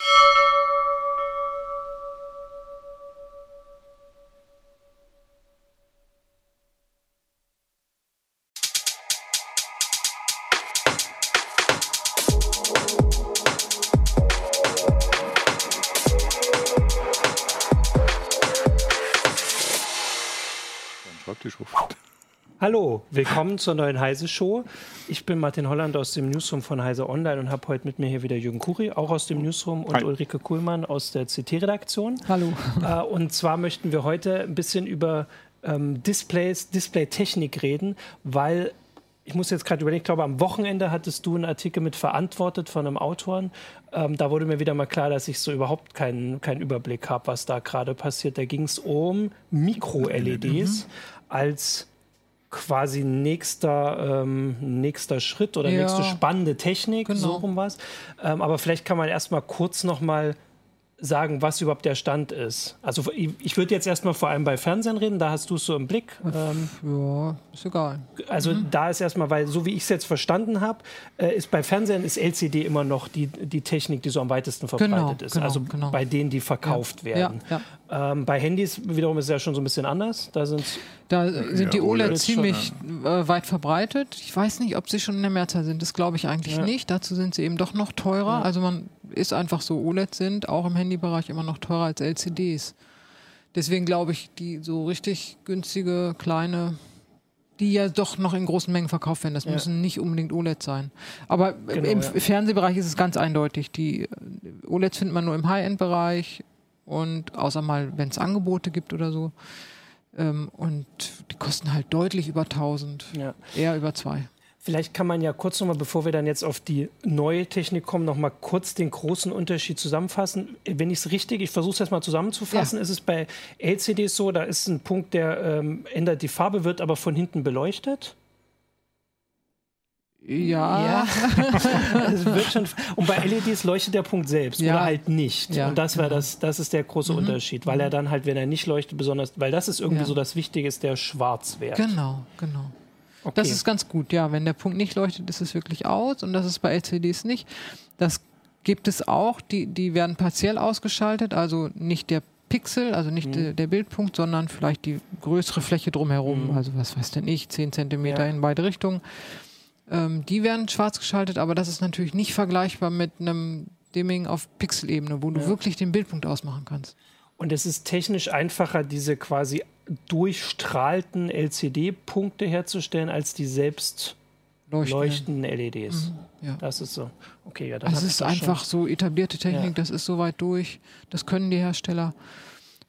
you Hallo, willkommen zur neuen Heise Show. Ich bin Martin Holland aus dem Newsroom von Heise Online und habe heute mit mir hier wieder Jürgen Kuri, auch aus dem Newsroom, und Hi. Ulrike Kuhlmann aus der CT-Redaktion. Hallo. Äh, und zwar möchten wir heute ein bisschen über ähm, Displays, Displaytechnik reden, weil ich muss jetzt gerade überlegen, ich glaube, am Wochenende hattest du einen Artikel mit verantwortet von einem Autoren. Ähm, da wurde mir wieder mal klar, dass ich so überhaupt keinen, keinen Überblick habe, was da gerade passiert. Da ging es um Mikro-LEDs als quasi nächster, ähm, nächster Schritt oder Ja. nächste spannende Technik, Genau. so rum was. Ähm, aber vielleicht kann man erstmal kurz noch mal sagen, was überhaupt der Stand ist. Also ich, ich würde jetzt erstmal vor allem bei Fernsehen reden, da hast du es so im Blick. Ähm, Ja, ist egal. also Mhm. da ist erstmal, weil so wie ich es jetzt verstanden habe, äh, ist bei Fernsehen ist LCD immer noch die, die Technik, die so am weitesten verbreitet Genau, ist. genau, also genau. bei denen, die verkauft Ja, werden. ja. Ähm, bei Handys wiederum ist es ja schon so ein bisschen anders. Da sind Da sind die Ja, OLED OLEDs ziemlich äh, weit verbreitet. Ich weiß nicht, ob sie schon in der Mehrzahl sind. Das glaube ich eigentlich Ja. nicht. Dazu sind sie eben doch noch teurer. Also man ist einfach so, OLEDs sind auch im Handybereich immer noch teurer als LCDs. Deswegen glaube ich, die so richtig günstige, kleine, die ja doch noch in großen Mengen verkauft werden, das Ja. müssen nicht unbedingt OLEDs sein. Aber Genau, im ja. Fernsehbereich ist es ganz eindeutig. Die äh, OLEDs findet man nur im High-End-Bereich und außer mal, wenn es Angebote gibt oder so. Ähm, und die kosten halt deutlich über 1000, ja. eher über zwei. Vielleicht kann man ja kurz nochmal, bevor wir dann jetzt auf die neue Technik kommen, nochmal kurz den großen Unterschied zusammenfassen. Wenn ich es richtig, ich versuche es jetzt mal zusammenzufassen, ist es bei LCDs so, da ist ein Punkt, der ähm, ändert die Farbe, wird aber von hinten beleuchtet. Ja, es wird schon, und bei LEDs leuchtet der Punkt selbst Ja. oder halt nicht. Ja, und das, war genau. das, das ist der große Unterschied, weil er dann halt, wenn er nicht leuchtet, besonders, weil das ist irgendwie Ja. so das Wichtige, ist der Schwarzwert. genau, genau. Okay. Das ist ganz gut, ja. Wenn der Punkt nicht leuchtet, ist es wirklich aus und das ist bei LCDs nicht. Das gibt es auch, die, die werden partiell ausgeschaltet, also nicht der Pixel, also nicht Mhm. der, Bildpunkt, sondern vielleicht die größere Fläche drumherum, Mhm. also was weiß denn ich, 10 Zentimeter Ja. in beide Richtungen. Ähm, die werden schwarz geschaltet, aber das ist natürlich nicht vergleichbar mit einem Dimming auf Pixelebene, wo du Ja. wirklich den Bildpunkt ausmachen kannst. Und es ist technisch einfacher, diese quasi durchstrahlten LCD-Punkte herzustellen, als die selbst Leuchten. leuchtenden LEDs. Mhm, ja. Das ist so. Okay, ja, dann Also es ist einfach so etablierte Technik, Ja. das ist so weit durch, das können die Hersteller.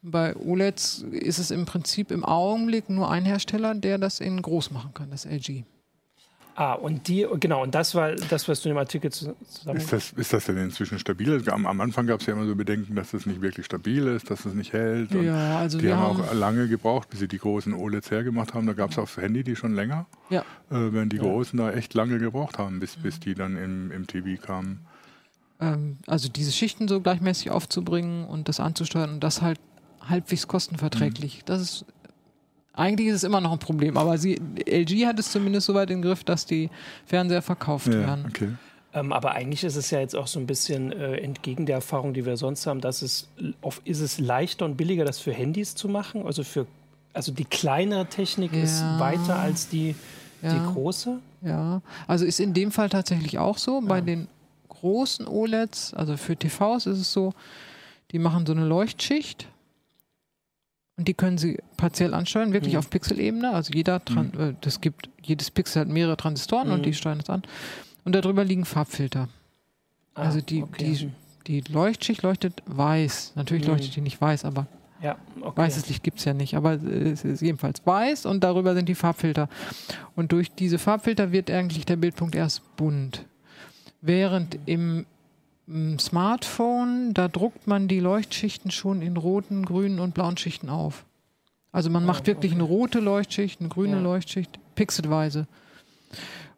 Bei OLEDs ist es im Prinzip im Augenblick nur ein Hersteller, der das in groß machen kann, das LG. Ah, und die, genau, und das war das, was du in dem Artikel zu- zusammen. Ist das, ist das denn inzwischen stabil? Am, am Anfang gab es ja immer so Bedenken, dass das nicht wirklich stabil ist, dass es nicht hält. Und Ja, also die wir haben haben, auch lange gebraucht, bis sie die großen OLEDs hergemacht haben. Da gab es auch für Handy die schon länger, ja, äh, während die großen da echt lange gebraucht haben, bis, bis die dann im, im TV kamen. ähm, also diese Schichten so gleichmäßig aufzubringen und das anzusteuern und das halt halbwegs kostenverträglich. Mhm. Das ist eigentlich ist es immer noch ein Problem, aber sie, LG hat es zumindest so weit im Griff, dass die Fernseher verkauft Ja, werden. okay. Ähm, aber eigentlich ist es ja jetzt auch so ein bisschen äh, entgegen der Erfahrung, die wir sonst haben, dass es auf, ist es leichter und billiger, das für Handys zu machen. Also für also die kleinere Technik ist Ja. weiter als die, die Ja. große. Ja, also ist in dem Fall tatsächlich auch so. Bei den großen OLEDs, also für TVs ist es so, die machen so eine Leuchtschicht und die können sie partiell ansteuern, wirklich Mhm. auf Pixelebene. Also jeder, Tran äh, das gibt, jedes Pixel hat mehrere Transistoren Mhm. und die steuern es an. Und darüber liegen Farbfilter. Ah, Also die, okay. die, die Leuchtschicht leuchtet weiß. Natürlich Mhm. leuchtet die nicht weiß, aber Ja, okay. Weißes Licht gibt es ja nicht, aber es ist jedenfalls weiß und darüber sind die Farbfilter. Und durch diese Farbfilter wird eigentlich der Bildpunkt erst bunt. Während im Smartphone, da druckt man die Leuchtschichten schon in roten, grünen und blauen Schichten auf. Also man macht wirklich eine rote Leuchtschicht, eine grüne Ja. Leuchtschicht, pixelweise.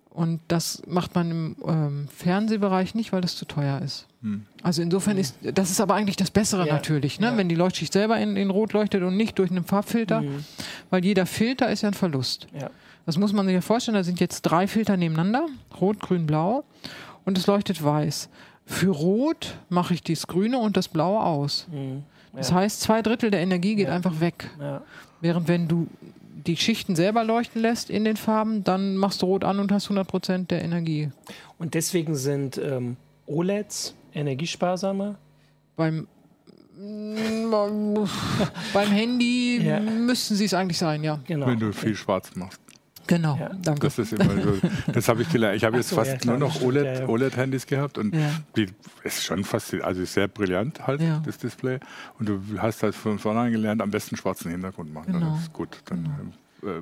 Und das macht man im ähm, Fernsehbereich nicht, weil das zu teuer ist. Hm. Also insofern ist, das ist aber eigentlich das Bessere Ja. natürlich, ne? Ja. wenn die Leuchtschicht selber in, in Rot leuchtet und nicht durch einen Farbfilter, Mhm. weil jeder Filter ist ja ein Verlust. Ja. Das muss man sich ja vorstellen, da sind jetzt drei Filter nebeneinander, rot, grün, blau und es leuchtet weiß. Für Rot mache ich das Grüne und das Blaue aus. Mhm. Das Ja. heißt, zwei Drittel der Energie geht Ja. einfach weg. Ja. Während wenn du die Schichten selber leuchten lässt in den Farben, dann machst du Rot an und hast 100% der Energie. Und deswegen sind ähm, OLEDs energiesparsamer. Beim, beim Handy Ja. müssten sie es eigentlich sein, ja. Genau. Wenn du viel schwarz machst. Genau, Ja. danke. Das ist immer so. Das habe ich gelernt. Ich habe jetzt so, fast ja, klar, nur noch stimmt, OLED, ja. OLED-Handys gehabt und die ist schon fast, also sehr brillant halt, das Display. Und du hast halt von vornherein gelernt, am besten schwarzen Hintergrund machen. Genau. Das ist gut. Dann äh,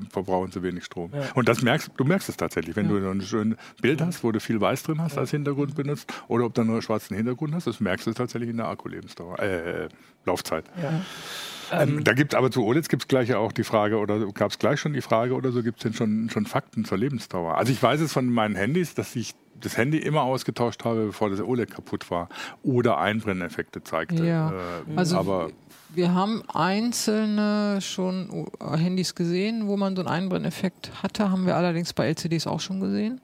verbrauchen sie wenig Strom. Ja. Und das merkst du merkst es tatsächlich, wenn du so ein schönes Bild hast, wo du viel Weiß drin hast als Hintergrund benutzt, oder ob du nur einen schwarzen Hintergrund hast, das merkst du tatsächlich in der Akkulebensdauer, äh, Laufzeit. Ja. Ähm, da gibt aber zu OLEDs gibt es gleich ja auch die Frage, oder gab es gleich schon die Frage, oder so gibt es denn schon, schon Fakten zur Lebensdauer? Also ich weiß es von meinen Handys, dass ich das Handy immer ausgetauscht habe, bevor das OLED kaputt war oder Einbrenneffekte zeigte. Ja. Äh, Also aber wir haben einzelne schon äh, Handys gesehen, wo man so einen Einbrenneffekt hatte, haben wir allerdings bei LCDs auch schon gesehen.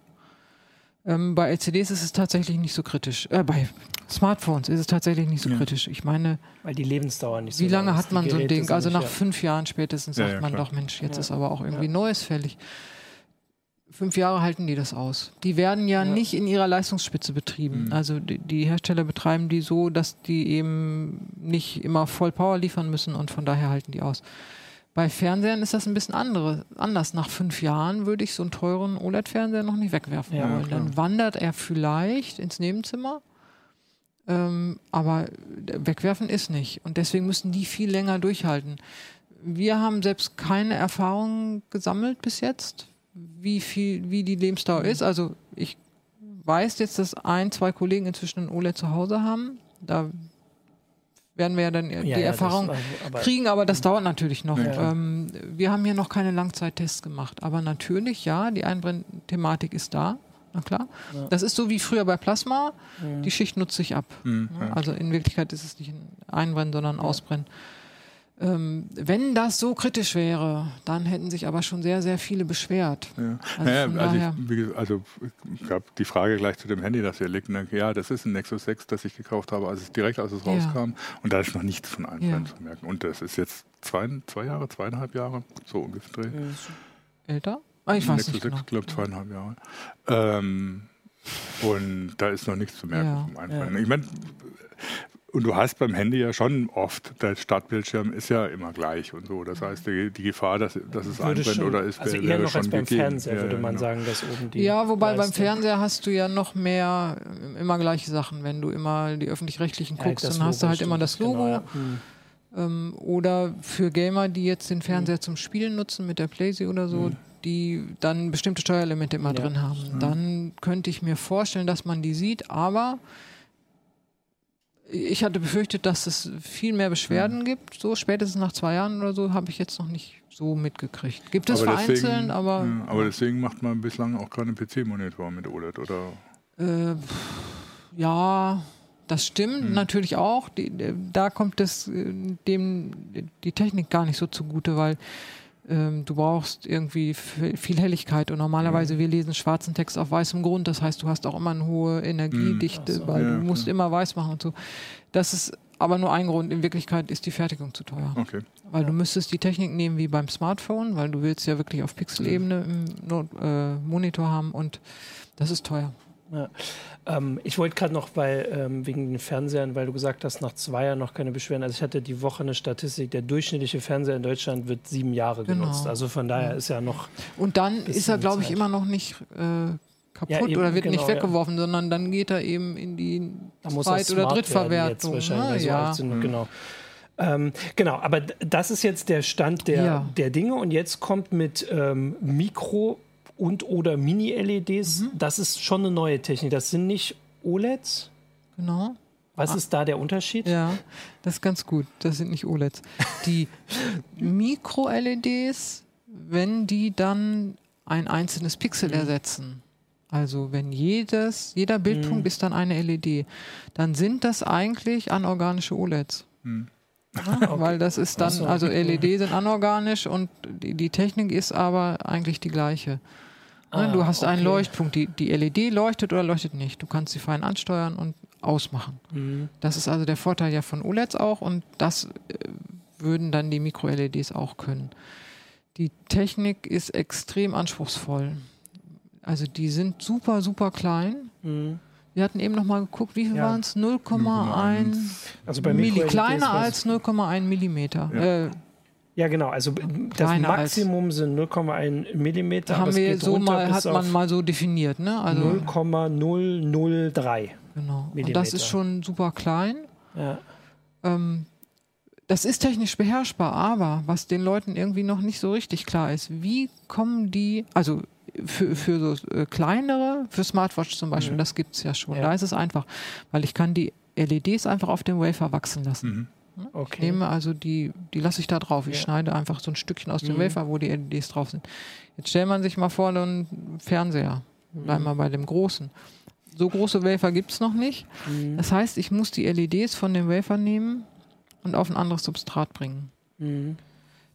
Ähm, bei LCDs ist es tatsächlich nicht so kritisch. Äh, bei Smartphones ist es tatsächlich nicht so Ja. kritisch. Ich meine, Weil die Lebensdauer nicht so wie lange hat man so ein Ding? Also nach ja. fünf Jahren spätestens sagt ja, man doch, Mensch, jetzt Ja. ist aber auch irgendwie Ja. Neues fällig. Fünf Jahre halten die das aus. Die werden ja, Ja. nicht in ihrer Leistungsspitze betrieben. Mhm. Also die, die Hersteller betreiben die so, dass die eben nicht immer voll Power liefern müssen und von daher halten die aus. Bei Fernsehern ist das ein bisschen andere, anders. Nach fünf Jahren würde ich so einen teuren OLED-Fernseher noch nicht wegwerfen Ja, wollen. klar. Dann wandert er vielleicht ins Nebenzimmer, ähm, aber wegwerfen ist nicht. Und deswegen müssen die viel länger durchhalten. Wir haben selbst keine Erfahrung gesammelt bis jetzt, wie viel, wie die Lebensdauer ist. Also ich weiß jetzt, dass ein, zwei Kollegen inzwischen ein OLED zu Hause haben. Da werden wir ja dann Ja, die ja, das- Erfahrung aber- kriegen, aber das dauert natürlich noch. Ja. Ähm, wir haben hier noch keine Langzeittests gemacht, aber natürlich, ja, die Einbrennthematik ist da. Na klar. Ja. Das ist so wie früher bei Plasma. Mhm. Die Schicht nutzt sich ab. hm, ja. Also in Wirklichkeit ist es nicht ein Einbrennen, sondern ein Ausbrennen. Ähm, wenn das so kritisch wäre, dann hätten sich aber schon sehr, sehr viele beschwert. Ja. Also naja, also, ich, gesagt, also ich gab die Frage gleich zu dem Handy, das hier liegt. Ne? Ja, das ist ein Nexus 6, das ich gekauft habe, als es direkt als es Ja. rauskam. Und da ist noch nichts von Einbrennen Ja. zu merken. Und das ist jetzt zwei, zwei Jahre, zweieinhalb Jahre, so ungefähr. Mhm. Älter? Ah, ich weiß Nexus nicht 6, genau. glaube zweieinhalb Jahre. Ähm, und da ist noch nichts zu merken Ja. vom Einbrennen. Ich meine, und du hast beim Handy ja schon oft, der Startbildschirm ist ja immer gleich und so. Das heißt, die, die Gefahr, dass, dass es Würde einbrennt schon- oder ist, also wäre, eher wäre noch schon als beim gegeben. Fernseher, Ja, würde ja, man genau. sagen, dass oben die Ja, wobei beim Leistung- Fernseher hast du ja noch mehr, immer gleiche Sachen. Wenn du immer die öffentlich-rechtlichen Ja, guckst, dann hast du halt immer das Logo. genau, ja. Mhm. Ähm, oder für Gamer, die jetzt den Fernseher zum Spielen nutzen mit der Playsee oder so, die dann bestimmte Steuerelemente immer Ja. drin haben. Dann könnte ich mir vorstellen, dass man die sieht, aber ich hatte befürchtet, dass es viel mehr Beschwerden gibt. So spätestens nach zwei Jahren oder so habe ich jetzt noch nicht so mitgekriegt. Gibt es Aber vereinzelt, deswegen- aber, ja, aber deswegen macht man bislang auch keinen PC-Monitor mit OLED, oder? Äh, ja, das stimmt Hm. natürlich auch. Die, äh, da kommt es äh, dem die Technik gar nicht so zugute, weil ähm, du brauchst irgendwie viel Helligkeit und normalerweise Hm. wir lesen schwarzen Text auf weißem Grund. Das heißt, du hast auch immer eine hohe Energiedichte, Ach so. weil. Ja, du musst klar. immer weiß machen und so. Das ist aber nur ein Grund. In Wirklichkeit ist die Fertigung zu teuer. Okay. Weil du müsstest die Technik nehmen wie beim Smartphone, weil du willst ja wirklich auf Pixelebene im Not, äh, Monitor haben und das ist teuer. Ja. Ähm, ich wollte gerade noch bei, ähm, wegen den Fernsehern, weil du gesagt hast, nach zwei Jahren noch keine Beschwerden. Also ich hatte die Woche eine Statistik, der durchschnittliche Fernseher in Deutschland wird sieben Jahre Genau. genutzt. Also von daher ist ja noch, Und dann ist er, glaube ich, immer noch nicht äh, kaputt Ja, eben, oder wird genau, nicht ja. weggeworfen, sondern dann geht er eben in die da Zweit- oder Drittverwertung. Jetzt wahrscheinlich, weil so ja. sind wir, genau. Ähm, genau, aber das ist jetzt der Stand der, Ja. der Dinge und jetzt kommt mit ähm, Mikro- und oder Mini-LEDs, Mhm. das ist schon eine neue Technik. Das sind nicht OLEDs, Genau. Was ist da der Unterschied? Ja, das ist ganz gut. Das sind nicht OLEDs. Die Mikro-LEDs, wenn die dann ein einzelnes Pixel ersetzen, also wenn jedes, jeder Bildpunkt ist dann eine LED, dann sind das eigentlich anorganische OLEDs. Ja, Weil das ist dann, also LED sind anorganisch und die, die Technik ist aber eigentlich die gleiche. Ah, du hast einen okay. Leuchtpunkt, die, die LED leuchtet oder leuchtet nicht. Du kannst sie fein ansteuern und ausmachen. Mhm. Das ist also der Vorteil ja von OLEDs auch und das äh, würden dann die Micro-LEDs auch können. Die Technik ist extrem anspruchsvoll. Also die sind super, super klein. Mhm. Wir hatten eben noch mal geguckt, wie viel Ja. waren es? 0,1 Also bei Milli, Micro-LEDs kleiner als 0,1 Millimeter. Ja. Äh, Ja, genau. Also das Kleiner als- Maximum sind 0,1 Millimeter. aber haben es wir geht so mal, bis hat auf man mal so definiert, ne? Also 0,003. genau. Und Millimeter. das ist schon super klein. Ja. Ähm, das ist technisch beherrschbar, aber was den Leuten irgendwie noch nicht so richtig klar ist, wie kommen die, also für, für so äh, kleinere, für Smartwatch zum Beispiel, Mhm. das gibt es ja schon. Ja. Da ist es einfach, weil ich kann die LEDs einfach auf dem Wafer wachsen lassen. Mhm. Ich Okay. nehme also die, die lasse ich da drauf. Ich Ja. schneide einfach so ein Stückchen aus dem Mhm. Wafer, wo die LEDs drauf sind. Jetzt stellt man sich mal vor, einen Fernseher. Wir Bleiben Mhm. mal bei dem großen. So große Wafer gibt es noch nicht. Mhm. Das heißt, ich muss die LEDs von dem Wafer nehmen und auf ein anderes Substrat bringen. Mhm.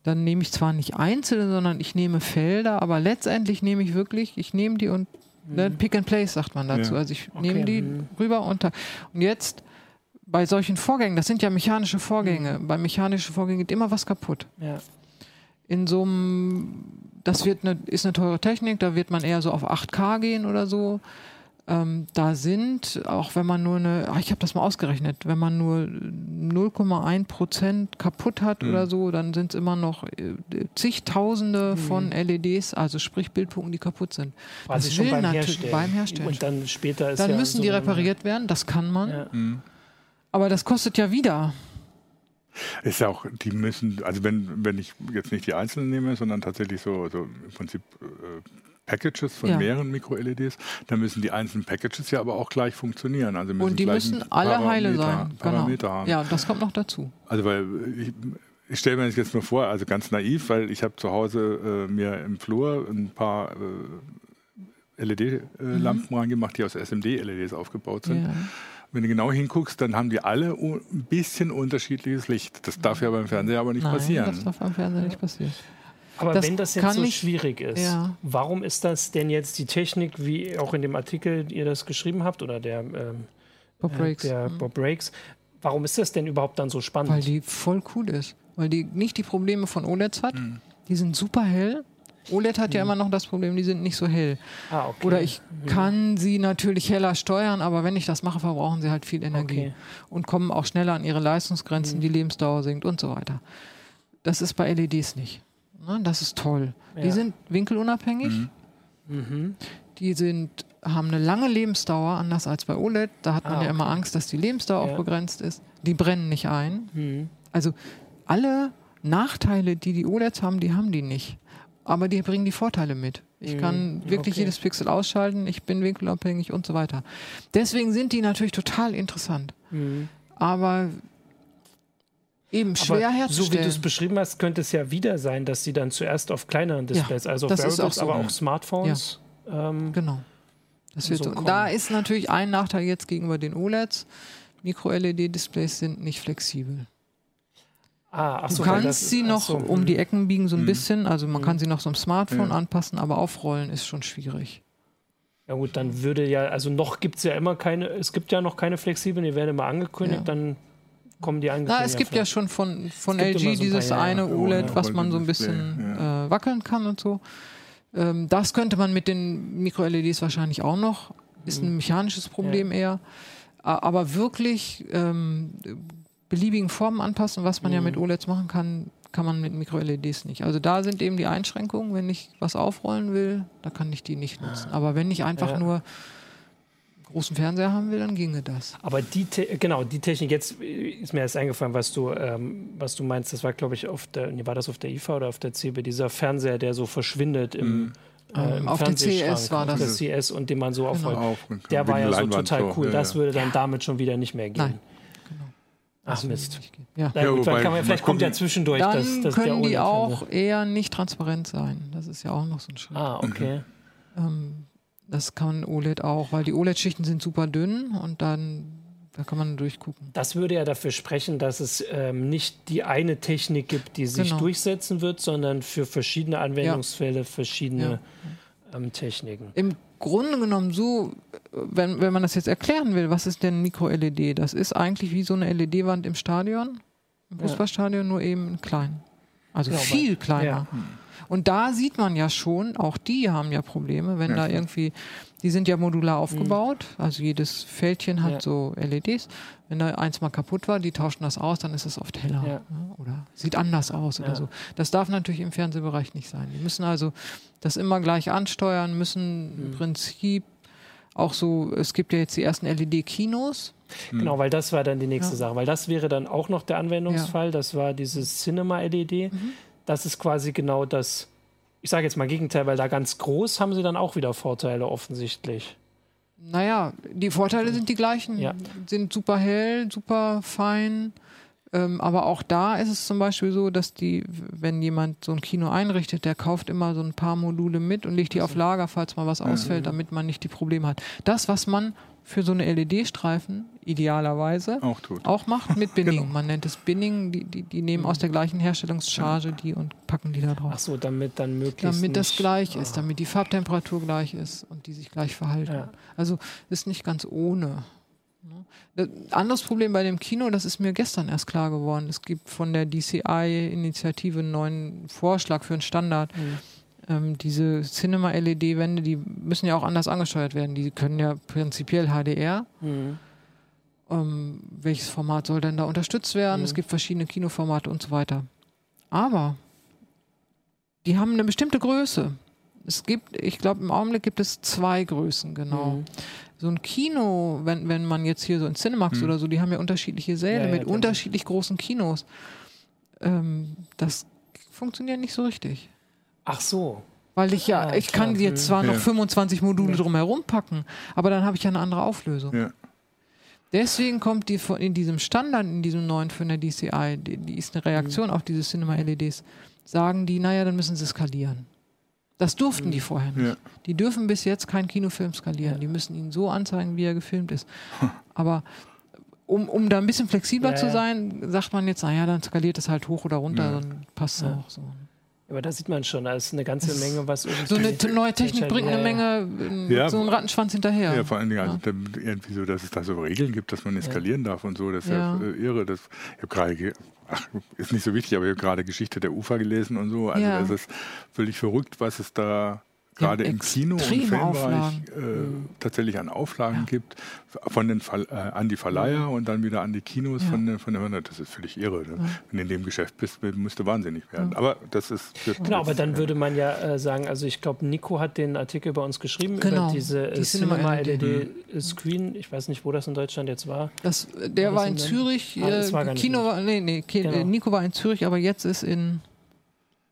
Dann nehme ich zwar nicht einzelne, sondern ich nehme Felder, aber letztendlich nehme ich wirklich, ich nehme die und ne, Pick and Place sagt man dazu. Ja. Also ich Mhm. Okay. nehme die Mhm. rüber unter. Und jetzt bei solchen Vorgängen, das sind ja mechanische Vorgänge, bei mechanischen Vorgängen geht immer was kaputt. Ja. In so einem, das wird eine, ist eine teure Technik, da wird man eher so auf 8K gehen oder so. Ähm, da sind, auch wenn man nur eine, ach, ich habe das mal ausgerechnet, wenn man nur 0,1 Prozent kaputt hat Mhm. oder so, dann sind es immer noch äh, zigtausende Mhm. von LEDs, also sprich Bildpunkten, die kaputt sind. Quasi Das schon will beim natürlich Herstellen. beim Herstellen Und dann später ist Dann ja müssen so die repariert werden, das kann man, Ja. Mhm. Aber das kostet ja wieder. Ist ja auch, die müssen, also wenn, wenn ich jetzt nicht die einzelnen nehme, sondern tatsächlich so, so im Prinzip äh, Packages von Ja. mehreren Mikro-LEDs, dann müssen die einzelnen Packages ja aber auch gleich funktionieren. Also müssen Und die müssen alle heile Parameter- sein. Genau. Haben. Ja, das kommt noch dazu. Also weil ich, ich stelle mir das jetzt nur vor, also ganz naiv, weil ich habe zu Hause äh, mir im Flur ein paar äh, LED-Lampen reingemacht, die aus SMD-LEDs aufgebaut sind. Mhm. Ja. Wenn du genau hinguckst, dann haben die alle ein bisschen unterschiedliches Licht. Das darf ja beim Fernseher aber nicht Nein, passieren. das darf am Fernseher nicht passieren. Aber Das wenn das jetzt kann so nicht- schwierig ist, Ja. warum ist das denn jetzt die Technik, wie auch in dem Artikel ihr das geschrieben habt oder der, ähm, Bob äh, Breaks. der Mhm. Bob Breaks, warum ist das denn überhaupt dann so spannend? Weil die voll cool ist. Weil die nicht die Probleme von OLEDs hat. Mhm. Die sind super hell. OLED hat ja immer noch das Problem, die sind nicht so hell. ah, okay. Oder ich kann sie natürlich heller steuern, aber wenn ich das mache, verbrauchen sie halt viel Energie. Okay. Und kommen auch schneller an ihre Leistungsgrenzen, die Lebensdauer sinkt und so weiter. Das ist bei LEDs nicht. Ne? Das ist toll. Die Ja. sind winkelunabhängig. Mhm. Mhm. Die sind, haben eine lange Lebensdauer, anders als bei OLED. Da hat man Ah, ja immer okay. Angst, dass die Lebensdauer Ja. auch begrenzt ist. Die brennen nicht ein. Mhm. Also alle Nachteile, die die OLEDs haben, die haben die nicht. Aber die bringen die Vorteile mit. Ich kann wirklich okay. jedes Pixel ausschalten, ich bin winkelabhängig und so weiter. Deswegen sind die natürlich total interessant. Mhm. Aber eben schwer aber herzustellen. So wie du es beschrieben hast, könnte es ja wieder sein, dass sie dann zuerst auf kleineren Displays, also auf Wearables, auch so. aber auch Smartphones. Ähm, Genau. Das wird So so. kommen. Da ist natürlich ein Nachteil jetzt gegenüber den OLEDs. Micro-LED-Displays sind nicht flexibel. Ah, ach Du so, weil kannst das- sie noch so, um mhm. die Ecken biegen, so ein Mhm. bisschen. Also man kann sie noch so im Smartphone Ja. anpassen, aber aufrollen ist schon schwierig. Ja gut, dann würde ja, also noch gibt es ja immer keine, es gibt ja noch keine flexiblen, die werden immer angekündigt, Ja. dann kommen die angekündigt. Na, es gibt ja schon von, von LG so ein dieses ja, ja. eine OLED, ja, was man so ein bisschen äh, wackeln kann und so. Ähm, das könnte man mit den Micro-LEDs wahrscheinlich auch noch. Ist Mhm. ein mechanisches Problem eher. Aber wirklich ähm, beliebigen Formen anpassen, was man ja Mhm. mit OLEDs machen kann, kann man mit Micro-LEDs nicht. Also da sind eben die Einschränkungen. Wenn ich was aufrollen will, da kann ich die nicht nutzen. Aber wenn ich einfach Ja. nur großen Fernseher haben will, dann ginge das. Aber die, Te genau, die Technik, jetzt ist mir erst eingefallen, was du, ähm, was du meinst, das war, glaube ich, auf der, nee, war das auf der IFA oder auf der CB, dieser Fernseher, der so verschwindet im, äh, im auf der Fernsehschrank, CS war auf der das. CS und den man so aufrollt. Aufrollen kann. Der war ja so Leinwand total cool. Ja, das ja. würde dann damit schon wieder nicht mehr gehen. Nein. Genau. Ach Mist. Ja. Ja, gut, wobei, kann man, vielleicht kommt ja zwischendurch Dann das, das der können die OLED-Fernseher. auch eher nicht transparent sein. Das ist ja auch noch so ein Schritt. Ah, okay. Ähm, das kann OLED auch, weil die OLED-Schichten sind super dünn und dann da kann man durchgucken. Das würde ja dafür sprechen, dass es ähm, nicht die eine Technik gibt, die sich Genau. durchsetzen wird, sondern für verschiedene Anwendungsfälle verschiedene ähm, Techniken. Im Grunde genommen so, wenn, wenn man das jetzt erklären will, was ist denn Micro-LED? Das ist eigentlich wie so eine LED-Wand im Stadion, im Ja. Fußballstadion, nur eben in klein. Also Genau, viel kleiner. ja. Und da sieht man ja schon, auch die haben ja Probleme, wenn Ja, da irgendwie, die sind ja modular aufgebaut, also jedes Fältchen hat Mhm. Ja. so LEDs. Wenn da eins mal kaputt war, die tauschen das aus, dann ist es oft heller Ja. ne? oder sieht anders aus oder Ja. so. Das darf natürlich im Fernsehbereich nicht sein. Die müssen also das immer gleich ansteuern, müssen Mhm. im Prinzip auch so, es gibt ja jetzt die ersten LED-Kinos. Genau, weil das war dann die nächste Ja. Sache. Weil das wäre dann auch noch der Anwendungsfall. Das war dieses Cinema-LED. Mhm. Das ist quasi genau das, ich sage jetzt mal Gegenteil, weil da ganz groß haben sie dann auch wieder Vorteile offensichtlich. Naja, die Vorteile sind die gleichen. Ja. Sind super hell, super fein. Ähm, aber auch da ist es zum Beispiel so, dass die, wenn jemand so ein Kino einrichtet, der kauft immer so ein paar Module mit und legt die auf Lager, falls mal was ausfällt, damit man nicht die Probleme hat. Das, was man für so eine LED-Streifen idealerweise Auch tot. auch macht mit Binning. Genau. Man nennt es Binning. Die, die, die nehmen aus der gleichen Herstellungscharge die und packen die da drauf. Ach so, damit dann möglichst Damit das nicht- gleich ist, damit die Farbtemperatur gleich ist und die sich gleich verhalten. Ja. Also ist nicht ganz ohne. ne? Das anderes Problem bei dem Kino, das ist mir gestern erst klar geworden. Es gibt von der DCI-Initiative einen neuen Vorschlag für einen Standard. Mhm. Ähm, diese Cinema-LED-Wände, die müssen ja auch anders angesteuert werden. Die können ja prinzipiell HDR. Mhm. Ähm, welches Format soll denn da unterstützt werden? Mhm. Es gibt verschiedene Kinoformate und so weiter. Aber die haben eine bestimmte Größe. Es gibt, ich glaube, im Augenblick gibt es zwei Größen, genau. Mhm. So ein Kino, wenn, wenn man jetzt hier so in Cinemax Mhm. oder so, die haben ja unterschiedliche Säle Ja, ja, mit klar. unterschiedlich großen Kinos. Ähm, das funktioniert nicht so richtig. Ach so. Weil ich ja, Ah, ich kann jetzt zwar Mhm. noch Ja. 25 Module Ja. drumherum packen, aber dann habe ich ja eine andere Auflösung. Ja. Deswegen kommt die von- in diesem Standard, in diesem neuen von der DCI, die, die ist eine Reaktion Mhm. auf diese Cinema-LEDs, sagen die, naja, dann müssen sie skalieren. Das durften die vorher nicht. Ja. Die dürfen bis jetzt keinen Kinofilm skalieren. Ja. Die müssen ihn so anzeigen, wie er gefilmt ist. Aber um, um da ein bisschen flexibler Ja, zu sein, sagt man jetzt, naja, dann skaliert es halt hoch oder runter, Ja. dann passt es Ja. auch so. Aber da sieht man schon, da ist eine ganze Menge, was irgendwie. So eine neue Technik bringt eine Ja, ja. Menge, Ja. so einen Rattenschwanz hinterher. Ja, vor allen Dingen also dann irgendwie so, dass es da so Regeln gibt, dass man eskalieren darf und so. Das ist ja, Ja. äh, irre. Das, ich habe gerade, ge- ach, ist nicht so wichtig, aber ich habe gerade Geschichte der Ufer gelesen und so. Also Ja. das ist völlig verrückt, was es da gerade im Kino und Filmbereich äh, tatsächlich an Auflagen gibt, von den Verl äh, an die Verleiher und dann wieder an die Kinos Ja. von, den- von der Das ist völlig irre. Ne? Wenn du in dem Geschäft bist, musst du wahnsinnig werden. Aber das ist wird Genau, aber dann würde man ja äh, sagen, also ich glaube, Nico hat den Artikel bei uns geschrieben Genau, über diese äh, die Cinema Cinema LED. LED Screen. Ich weiß nicht, wo das in Deutschland jetzt war. Das, der War war das in Zürich, Ah, das äh, war gar nicht Kino in- war, nee, nee, Ki- Genau. Nico war in Zürich, aber jetzt ist in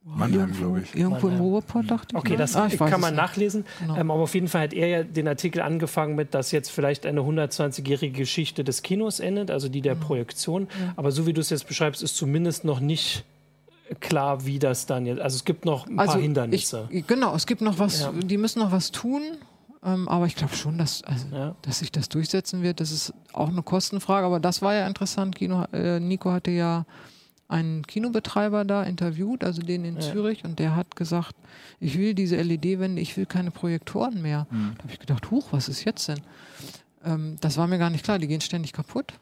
Mannheim, irgendwo, glaube ich. irgendwo im. Ruhrpott, dachte ich. Okay, das Ah, ich kann man nachlesen. Genau. Ähm, aber auf jeden Fall hat er ja den Artikel angefangen mit, dass jetzt vielleicht eine 120-jährige Geschichte des Kinos endet, also die der Mhm. Projektion. Aber so wie du es jetzt beschreibst, ist zumindest noch nicht klar, wie das dann jetzt. Also es gibt noch ein paar Hindernisse. Ich, genau, es gibt noch was, Ja. die müssen noch was tun, ähm, aber ich glaube schon, dass, also, Ja. dass sich das durchsetzen wird. Das ist auch eine Kostenfrage, aber das war ja interessant. Kino, äh, Nico hatte ja einen Kinobetreiber da interviewt, also den in Ja. Zürich, und der hat gesagt, ich will diese LED-Wände, ich will keine Projektoren mehr. Hm. Da habe ich gedacht, huch, was ist jetzt denn? Ähm, das war mir gar nicht klar, die gehen ständig kaputt.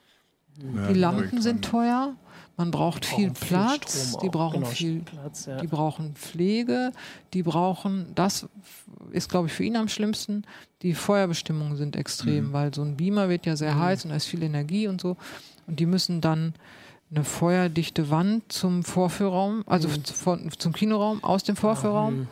ja, Die Lampen sind teuer, man braucht viel Platz, Strom die auch. brauchen Genau, viel Platz. Ja. die brauchen Pflege, die brauchen, das ist, glaube ich, für ihn am schlimmsten, die Feuerbestimmungen sind extrem, Mhm. weil so ein Beamer wird ja sehr Mhm. heiß und da ist viel Energie und so. Und die müssen dann eine feuerdichte Wand zum Vorführraum, also Mhm. von, zum Kinoraum, aus dem Vorführraum. Mhm.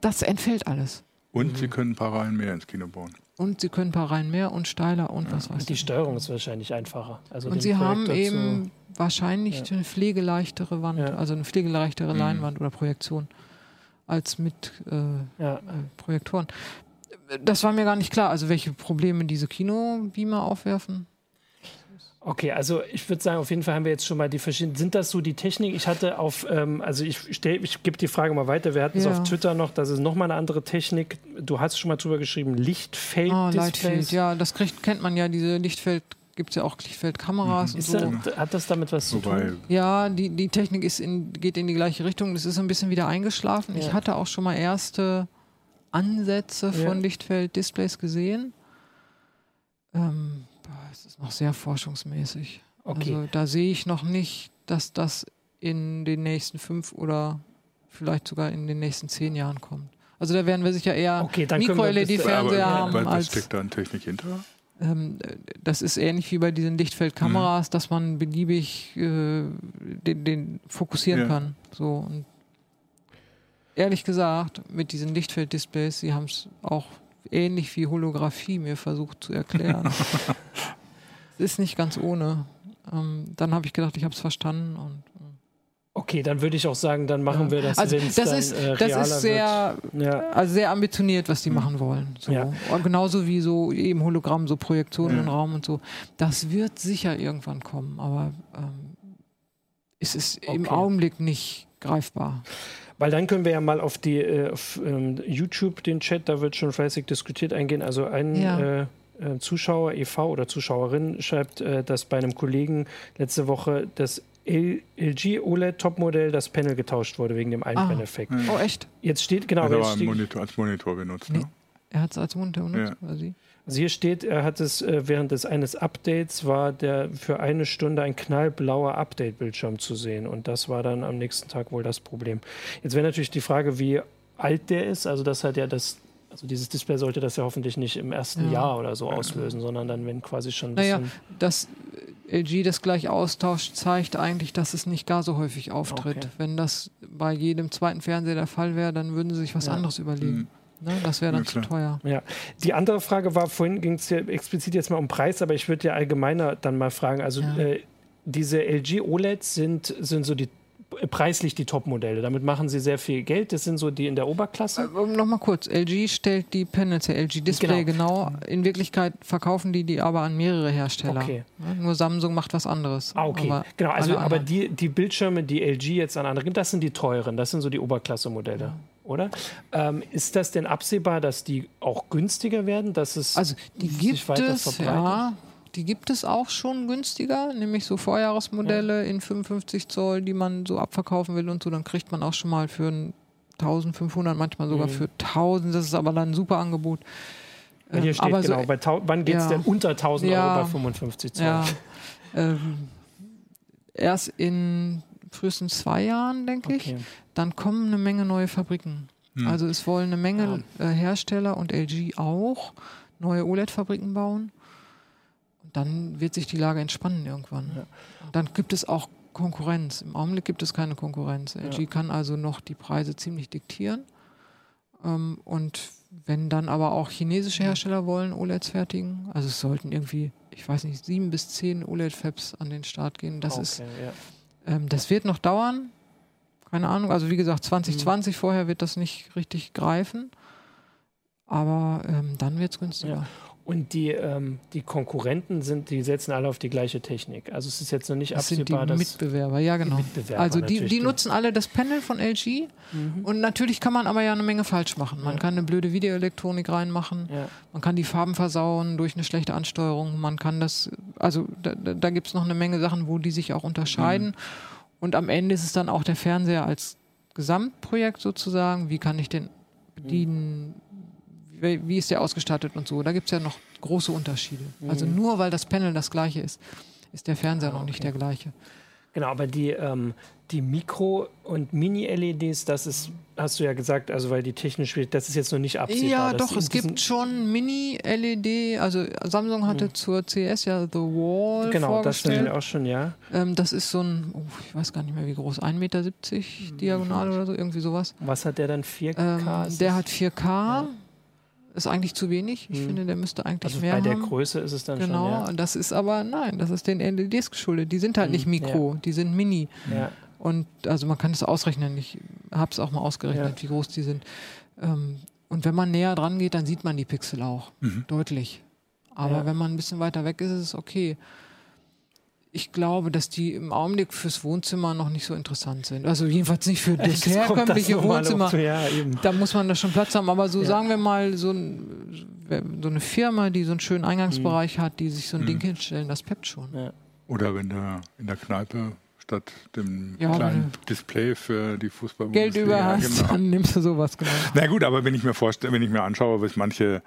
Das entfällt alles. Und sie können ein paar Reihen mehr ins Kino bauen. Und sie können ein paar Reihen mehr und steiler und was weiß Und die ich. Steuerung ist wahrscheinlich einfacher. Also Und sie haben Projektor zu- eben wahrscheinlich Ja. eine pflegeleichtere Wand, Ja. also eine pflegeleichtere Mhm. Leinwand oder Projektion. als mit äh, Ja. äh, Projektoren. Das war mir gar nicht klar, also welche Probleme diese Kinobeamer aufwerfen. Okay, also ich würde sagen, auf jeden Fall haben wir jetzt schon mal die verschiedenen. Sind das so die Technik? Ich hatte auf, ähm, also ich stell, ich gebe die Frage mal weiter. Wir hatten es Ja. auf Twitter noch, das ist nochmal eine andere Technik. Du hast schon mal drüber geschrieben, Ah, Lichtfeld-Displays. Lightfield, ja, das kriegt, kennt man ja, diese Lichtfeld, gibt es ja auch Lichtfeldkameras und Ist so. das, hat das damit was zu Wobei, tun? Ja, die, die Technik ist in, geht in die gleiche Richtung. Das ist ein bisschen wieder eingeschlafen. Ich Ja. hatte auch schon mal erste Ansätze Ja. von Lichtfeld-Displays gesehen. Ähm, es ist noch sehr forschungsmäßig. Okay. Also da sehe ich noch nicht, dass das in den nächsten fünf oder vielleicht sogar in den nächsten zehn Jahren kommt. Also da werden wir sicher eher Okay, dann können wir bis- Mikro-LED-Fernseher aber haben was, was als steckt da an Technik hinter? ähm, das ist ähnlich wie bei diesen Lichtfeldkameras, dass man beliebig äh, den, den fokussieren Ja. kann. So und ehrlich gesagt, mit diesen Lichtfelddisplays, sie haben es auch ähnlich wie Holographie mir versucht zu erklären. es ist nicht ganz ohne. Ähm, dann habe ich gedacht, ich habe es verstanden und Okay, dann würde ich auch sagen, dann machen wir das, also das dann, ist, äh, das ist sehr. Ja. also sehr ambitioniert, was die machen wollen. So. Ja. Und genauso wie so eben Hologramm, so Projektionen Ja. im Raum und so. Das wird sicher irgendwann kommen, aber ähm, es ist im Okay. Augenblick nicht greifbar. Weil dann können wir ja mal auf die äh, auf, ähm, YouTube den Chat, da wird schon fleißig diskutiert eingehen. Also ein Ja. äh, äh, Zuschauer e.V. oder Zuschauerin schreibt, äh, dass bei einem Kollegen letzte Woche das LG OLED Topmodell das Panel getauscht wurde wegen dem Einbrenneffekt. Oh, echt? Jetzt steht genau, Also jetzt aber steht, Monitor, als Monitor benutzt. Nee. Ne? Er hat es als Monitor benutzt, oder sie? Also hier steht, er hat es äh, während des eines Updates war der für eine Stunde ein knallblauer Update-Bildschirm zu sehen und das war dann am nächsten Tag wohl das Problem. Jetzt wäre natürlich die Frage, wie alt der ist. Also das hat ja das also dieses Display sollte das ja hoffentlich nicht im ersten Ja. Jahr oder so auslösen, sondern dann, wenn quasi schon ein Naja, bisschen. dass LG das gleich austauscht, zeigt eigentlich, dass es nicht gar so häufig auftritt. Okay. Wenn das bei jedem zweiten Fernseher der Fall wäre, dann würden sie sich was Ja. anderes überlegen. Ne? Das wäre dann Ja, zu teuer. Ja. Die andere Frage war, vorhin ging es ja explizit jetzt mal um Preis, aber ich würde ja allgemeiner dann mal fragen. Also Ja. äh, diese LG OLEDs sind, sind so die preislich die Top-Modelle. Damit machen sie sehr viel Geld. Das sind so die in der Oberklasse. Ähm, Nochmal kurz, LG stellt die Panels her, LG Display genau. In Wirklichkeit verkaufen die die aber an mehrere Hersteller. Okay. Ne? Nur Samsung macht was anderes. Ah, okay. Aber genau, also aber die, die Bildschirme, die LG jetzt an andere gibt, das sind die teuren, das sind so die Oberklasse-Modelle, oder? Ähm, ist das denn absehbar, dass die auch günstiger werden? Dass es Also die sich gibt weiter es, verbreitet? ja, die gibt es auch schon günstiger, nämlich so Vorjahresmodelle in 55 Zoll, die man so abverkaufen will und so, dann kriegt man auch schon mal für ein 1500, manchmal sogar Mhm. für 1000, das ist aber dann ein super Angebot. Ja, hier Ähm, steht aber so- genau, tau- wann geht es ja. denn unter 1000 Ja. Euro bei 55 Zoll? Ja, ähm, erst in frühestens zwei Jahren, denke ich. Okay. Dann kommen eine Menge neue Fabriken. Hm. Also es wollen eine Menge äh, Hersteller und LG auch neue OLED-Fabriken bauen. Und dann wird sich die Lage entspannen irgendwann. Ja. Und dann gibt es auch Konkurrenz. Im Augenblick gibt es keine Konkurrenz. LG kann also noch die Preise ziemlich diktieren. Ähm, und wenn dann aber auch chinesische Hersteller wollen OLEDs fertigen, also es sollten irgendwie, ich weiß nicht, sieben bis zehn OLED-Fabs an den Start gehen. Das ist Okay, ja. Ähm, das wird noch dauern. Keine Ahnung. Also wie gesagt, Mhm. 2020 vorher wird das nicht richtig greifen. Aber ähm, dann wird es günstiger. Ja. Und die, ähm, die Konkurrenten sind, die setzen alle auf die gleiche Technik. Also es ist jetzt noch nicht Das sind die absehbar, Mitbewerber, ja genau. Mitbewerber also die, die die- nutzen alle das Panel von LG. Mhm. Und natürlich kann man aber ja eine Menge falsch machen. Man Ja. kann eine blöde Videoelektronik reinmachen. ja. Man kann die Farben versauen durch eine schlechte Ansteuerung. Man kann das, also da, da, gibt es noch eine Menge Sachen, wo die sich auch unterscheiden. Mhm. Und am Ende ist es dann auch der Fernseher als Gesamtprojekt sozusagen. Wie kann ich den bedienen? Wie, wie ist der ausgestattet und so? Da gibt es ja noch große Unterschiede. Also nur weil das Panel das gleiche ist, ist der Fernseher Mhm. Ah, noch nicht der gleiche. Genau, aber die, ähm, die Mikro- und Mini-LEDs, das ist, hast du ja gesagt, also weil die technisch, das ist jetzt noch nicht absehbar. Ja, doch, es sind- gibt schon Mini-LED. Also Samsung hatte zur CS ja The Wall Genau, das vorgestellt. sind wir auch schon, ja. Ähm, das ist so ein, oh, ich weiß gar nicht mehr wie groß, 1,70 Meter diagonal oder so, irgendwie sowas. Was hat der dann? 4K? Ähm, der das- hat 4K, ist eigentlich zu wenig. Ich Mhm. finde, der müsste eigentlich also mehr bei der haben. Größe ist es dann Genau, schon, und das ist aber, nein, das ist den LEDs geschuldet. Die sind halt Mhm, nicht Mikro, die sind Mini. ja. ja. Und also man kann es ausrechnen. Ich habe es auch mal ausgerechnet, wie groß die sind. Ähm, und wenn man näher dran geht, dann sieht man die Pixel auch deutlich. Aber Ja. wenn man ein bisschen weiter weg ist, ist es okay. Ich glaube, dass die im Augenblick fürs Wohnzimmer noch nicht so interessant sind. Also jedenfalls nicht für das herkömmliche Wohnzimmer. Wohnzimmer. Ja, eben. Da muss man da schon Platz haben. Aber so Ja. sagen wir mal, so, ein, so eine Firma, die so einen schönen Eingangsbereich hat, die sich so ein Ding hinstellen, das peppt schon. Ja. Oder wenn da in der Kneipe statt dem Ja, kleinen Display für die fußball Geld über hast, Genau. dann nimmst du sowas genau. Na gut, aber wenn ich mir vorstelle, wenn ich mir anschaue, was manche,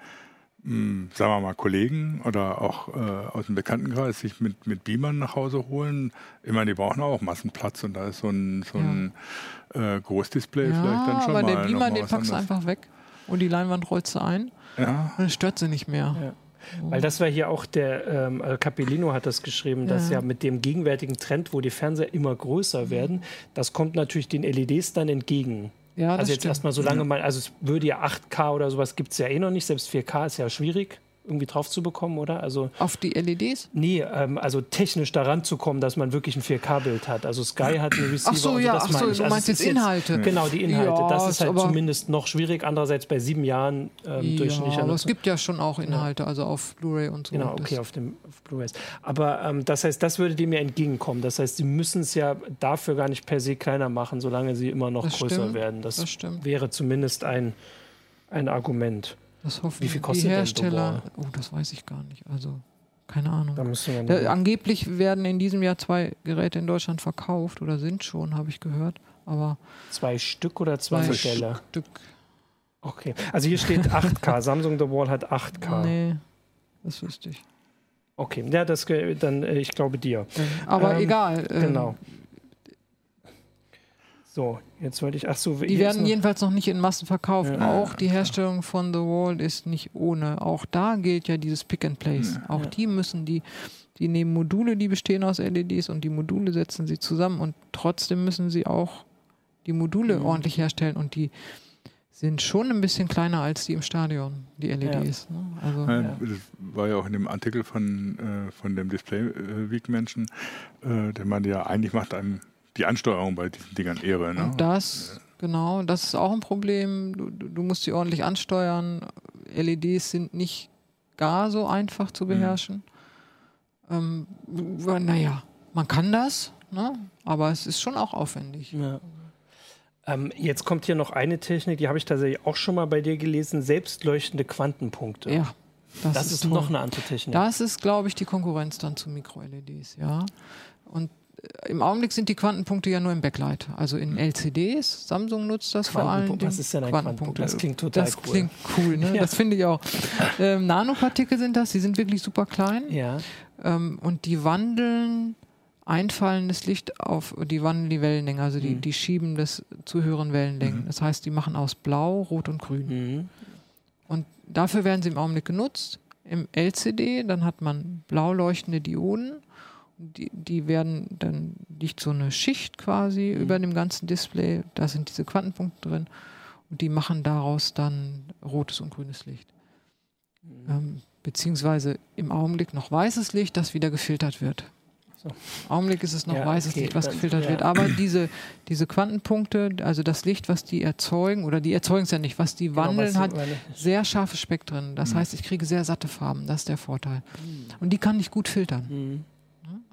sagen wir mal, Kollegen oder auch äh, aus dem Bekanntenkreis sich mit, mit Beamern nach Hause holen, ich meine, die brauchen auch Massenplatz und da ist so ein, so ein äh, Großdisplay vielleicht dann Ja, schon aber mal. der noch Beamer, den packst du einfach weg und die Leinwand rollst du ein Ja, und dann stört sie nicht mehr. Ja. Weil das war hier auch der, ähm, äh, Capellino hat das geschrieben, dass Ja. ja mit dem gegenwärtigen Trend, wo die Fernseher immer größer werden, das kommt natürlich den LEDs dann entgegen. Ja, also jetzt stimmt. erstmal so lange mal, also es würde ja 8K oder sowas gibt es ja eh noch nicht, selbst 4K ist ja schwierig irgendwie drauf zu bekommen, oder? Also Auf die LEDs? nee, ähm, also technisch daran zu kommen, dass man wirklich ein 4K-Bild hat. Also Sky hat eine Receiver. Ach so, und ja, das ach so, meine ich. du Also meinst es ist jetzt Inhalte. Genau, die Inhalte. Ja, das ist halt zumindest noch schwierig. Andererseits bei sieben Jahren ähm, durchschnittlicher Ja, aber es gibt ja schon auch Inhalte, also auf Blu-ray und so. Genau, okay, auf dem auf Blu-rays. Aber ähm, das heißt, das würde dem ja entgegenkommen. Das heißt, sie müssen es ja dafür gar nicht per se kleiner machen, solange sie immer noch Das größer stimmt, werden. Das, das wäre zumindest ein, ein Argument. Das hoffen Wie viel die kostet denn Hersteller. Oh, das weiß ich gar nicht. Also, keine Ahnung. Da müssen wir Da, angeblich werden in diesem Jahr zwei Geräte in Deutschland verkauft oder sind schon, habe ich gehört. Aber zwei Stück oder zwei, zwei Modelle? Stück. Okay. Also hier steht 8K. Samsung The Wall hat 8K. Nee, das wüsste ich. Okay, ja, das dann äh, ich glaube dir. Aber Ähm, egal. ähm, Genau. So, jetzt wollte ich. Ach so, Die werden jedenfalls noch nicht in Massen verkauft. Ja. Auch die Herstellung von The Wall ist nicht ohne. Auch da gilt ja dieses Pick and Place. Auch Ja. die müssen die, die nehmen Module, die bestehen aus LEDs und die Module setzen sie zusammen und trotzdem müssen sie auch die Module Mhm. ordentlich herstellen und die sind schon ein bisschen kleiner als die im Stadion, die LEDs. Ne? Also, Ja, Ja. Das war ja auch in dem Artikel von, äh, von dem Display äh, Week Menschen, äh, der meinte ja, eigentlich macht einem die Ansteuerung bei diesen Dingern Ehre. Ne? Und das, genau, das ist auch ein Problem. Du, du musst sie ordentlich ansteuern. LEDs sind nicht gar so einfach zu beherrschen. Ähm, w- naja, man kann das, ne? aber es ist schon auch aufwendig. Ja. Ähm, jetzt kommt hier noch eine Technik, die habe ich tatsächlich auch schon mal bei dir gelesen: selbstleuchtende Quantenpunkte. Ja, das, Das, ist toll. noch eine andere Technik. Das ist, glaube ich, die Konkurrenz dann zu Mikro-LEDs, ja. Und im Augenblick sind die Quantenpunkte ja nur im Backlight, also in LCDs. Samsung nutzt das vor allem. Was ist denn ein Quantenpunkt? Das klingt total das cool. klingt cool, ne? Ja. Das finde ich auch. Ähm, Nanopartikel sind das, die sind wirklich super klein. ja. Ähm, und die wandeln einfallendes Licht auf, die wandeln die Wellenlänge, also die, Mhm. die schieben das zu höheren Wellenlängen. Das heißt, die machen aus Blau, Rot und Grün. Mhm. Und dafür werden sie im Augenblick genutzt. Im LCD, dann hat man blau leuchtende Dioden. Die, die werden, dann liegt so eine Schicht quasi Mhm. über dem ganzen Display. Da sind diese Quantenpunkte drin. Und die machen daraus dann rotes und grünes Licht. Mhm. Ähm, beziehungsweise im Augenblick noch weißes Licht, das wieder gefiltert wird. So. Im Augenblick ist es noch Ja, weißes okay, Licht, was dann- gefiltert ja. wird. Aber diese, diese Quantenpunkte, also das Licht, was die erzeugen, oder die erzeugen es ja nicht, was die Genau, wandeln, was- hat sehr scharfe Spektren. Das Mhm. heißt, ich kriege sehr satte Farben. Das ist der Vorteil. Und die kann ich gut filtern.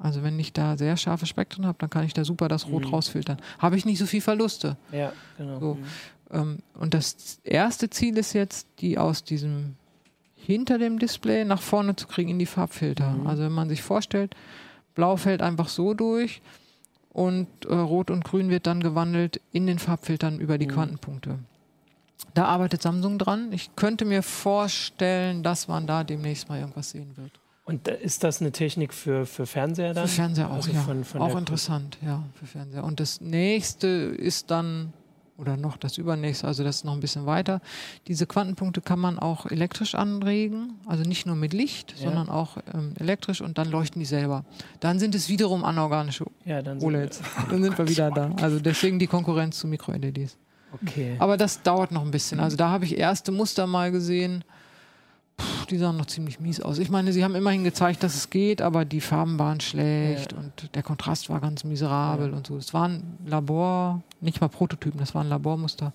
Also wenn ich da sehr scharfe Spektren habe, dann kann ich da super das Rot Mhm. rausfiltern. Habe ich nicht so viel Verluste. Ja, genau. So. Mhm. Ähm, und das erste Ziel ist jetzt, die aus diesem hinter dem Display nach vorne zu kriegen in die Farbfilter. Mhm. Also wenn man sich vorstellt, Blau fällt einfach so durch und äh, Rot und Grün wird dann gewandelt in den Farbfiltern über die Mhm. Quantenpunkte. Da arbeitet Samsung dran. Ich könnte mir vorstellen, dass man da demnächst mal irgendwas sehen wird. Und ist das eine Technik für, für Fernseher dann? Für Fernseher auch, Also ja. von- von auch interessant, ja, für Fernseher. Und das nächste ist dann, oder noch das übernächste, also das ist noch ein bisschen weiter. Diese Quantenpunkte kann man auch elektrisch anregen, also nicht nur mit Licht, Ja. sondern auch ähm, elektrisch und dann leuchten die selber. Dann sind es wiederum anorganische Ja, dann sind- OLEDs. Dann sind wir wieder da. Also deswegen die Konkurrenz zu Mikro-LEDs. Okay. Aber das dauert noch ein bisschen. Also da habe ich erste Muster mal gesehen. Puh, die sahen noch ziemlich mies aus. Ich meine, sie haben immerhin gezeigt, dass es geht, aber die Farben waren schlecht Ja. und der Kontrast war ganz miserabel und so. Es waren Labor, nicht mal Prototypen, das waren Labormuster.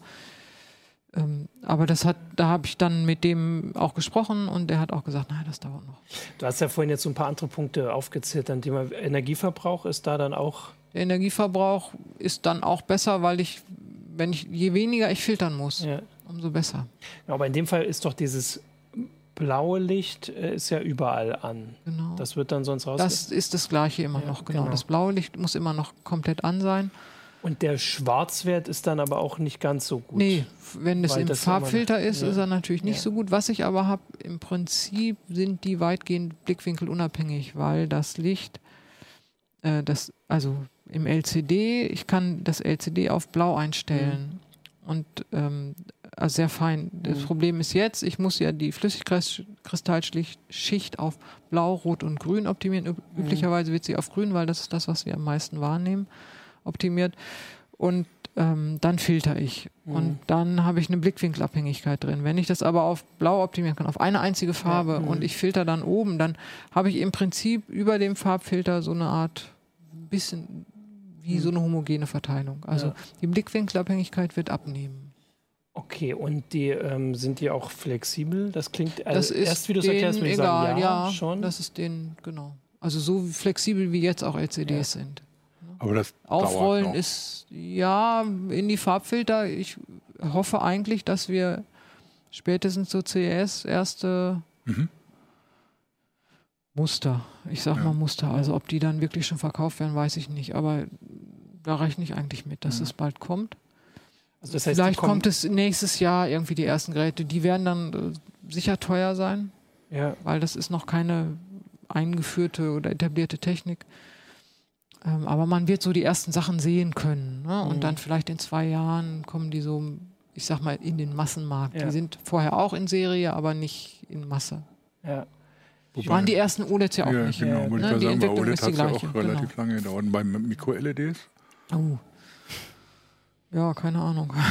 Ähm, aber das hat, da habe ich dann mit dem auch gesprochen und der hat auch gesagt, nein, das dauert noch. Du hast ja vorhin jetzt so ein paar andere Punkte aufgezählt. Dann Thema Energieverbrauch ist da dann auch. Der Energieverbrauch ist dann auch besser, weil ich, wenn ich, je weniger ich filtern muss, Ja. umso besser. Ja, Aber in dem Fall ist doch dieses blaue Licht äh, ist ja überall an. Genau. Das wird dann sonst raus. Das ist das Gleiche immer Ja, noch, genau. genau. Das blaue Licht muss immer noch komplett an sein. Und der Schwarzwert ist dann aber auch nicht ganz so gut. Nee, wenn es im Farbfilter ist, ja. ist er natürlich nicht Ja. so gut. Was ich aber habe, im Prinzip sind die weitgehend blickwinkelunabhängig, weil das Licht, äh, das, also im LCD, ich kann das LCD auf blau einstellen. Und ähm, also sehr fein. Das Mhm. Problem ist jetzt, ich muss ja die Flüssigkristallschicht auf blau, rot und grün optimieren. Üb Mhm. Üblicherweise wird sie auf grün, weil das ist das, was wir am meisten wahrnehmen, optimiert. Und ähm, dann filter ich. Mhm. Und dann habe ich eine Blickwinkelabhängigkeit drin. Wenn ich das aber auf blau optimieren kann, auf eine einzige Farbe mhm. und ich filter dann oben, dann habe ich im Prinzip über dem Farbfilter so eine Art bisschen wie so eine homogene Verteilung. Also Mhm. Ja. die Blickwinkelabhängigkeit wird abnehmen. Okay, und die ähm, sind die auch flexibel? Das klingt also Das ist erst wie du es erklärst, würde ich egal, sagen, ja, ja, schon. das ist denen, genau. Also so flexibel wie jetzt auch LCDs sind. Aber das Aufrollen ist ja in die Farbfilter. Ich hoffe eigentlich, dass wir spätestens zur CES erste Mhm. Muster, ich sag Ja. mal Muster, also ob die dann wirklich schon verkauft werden, weiß ich nicht. Aber da rechne ich eigentlich mit, dass Ja. es bald kommt. Also das heißt, Vielleicht kommt es nächstes Jahr irgendwie die ersten Geräte. Die werden dann äh, sicher teuer sein, Ja, weil das ist noch keine eingeführte oder etablierte Technik. Ähm, aber man wird so die ersten Sachen sehen können. Ne? Und Mhm. dann vielleicht in zwei Jahren kommen die so, ich sag mal, in den Massenmarkt. Ja. Die sind vorher auch in Serie, aber nicht in Masse. ja. Wobei- Waren die ersten OLEDs ja auch ja, nicht. genau. Ja, ne, die sagen, Entwicklung OLED ist hat die es ja gleiche, auch relativ genau. lange gedauert. Und bei Mikro-LEDs? Oh. Ja, keine Ahnung.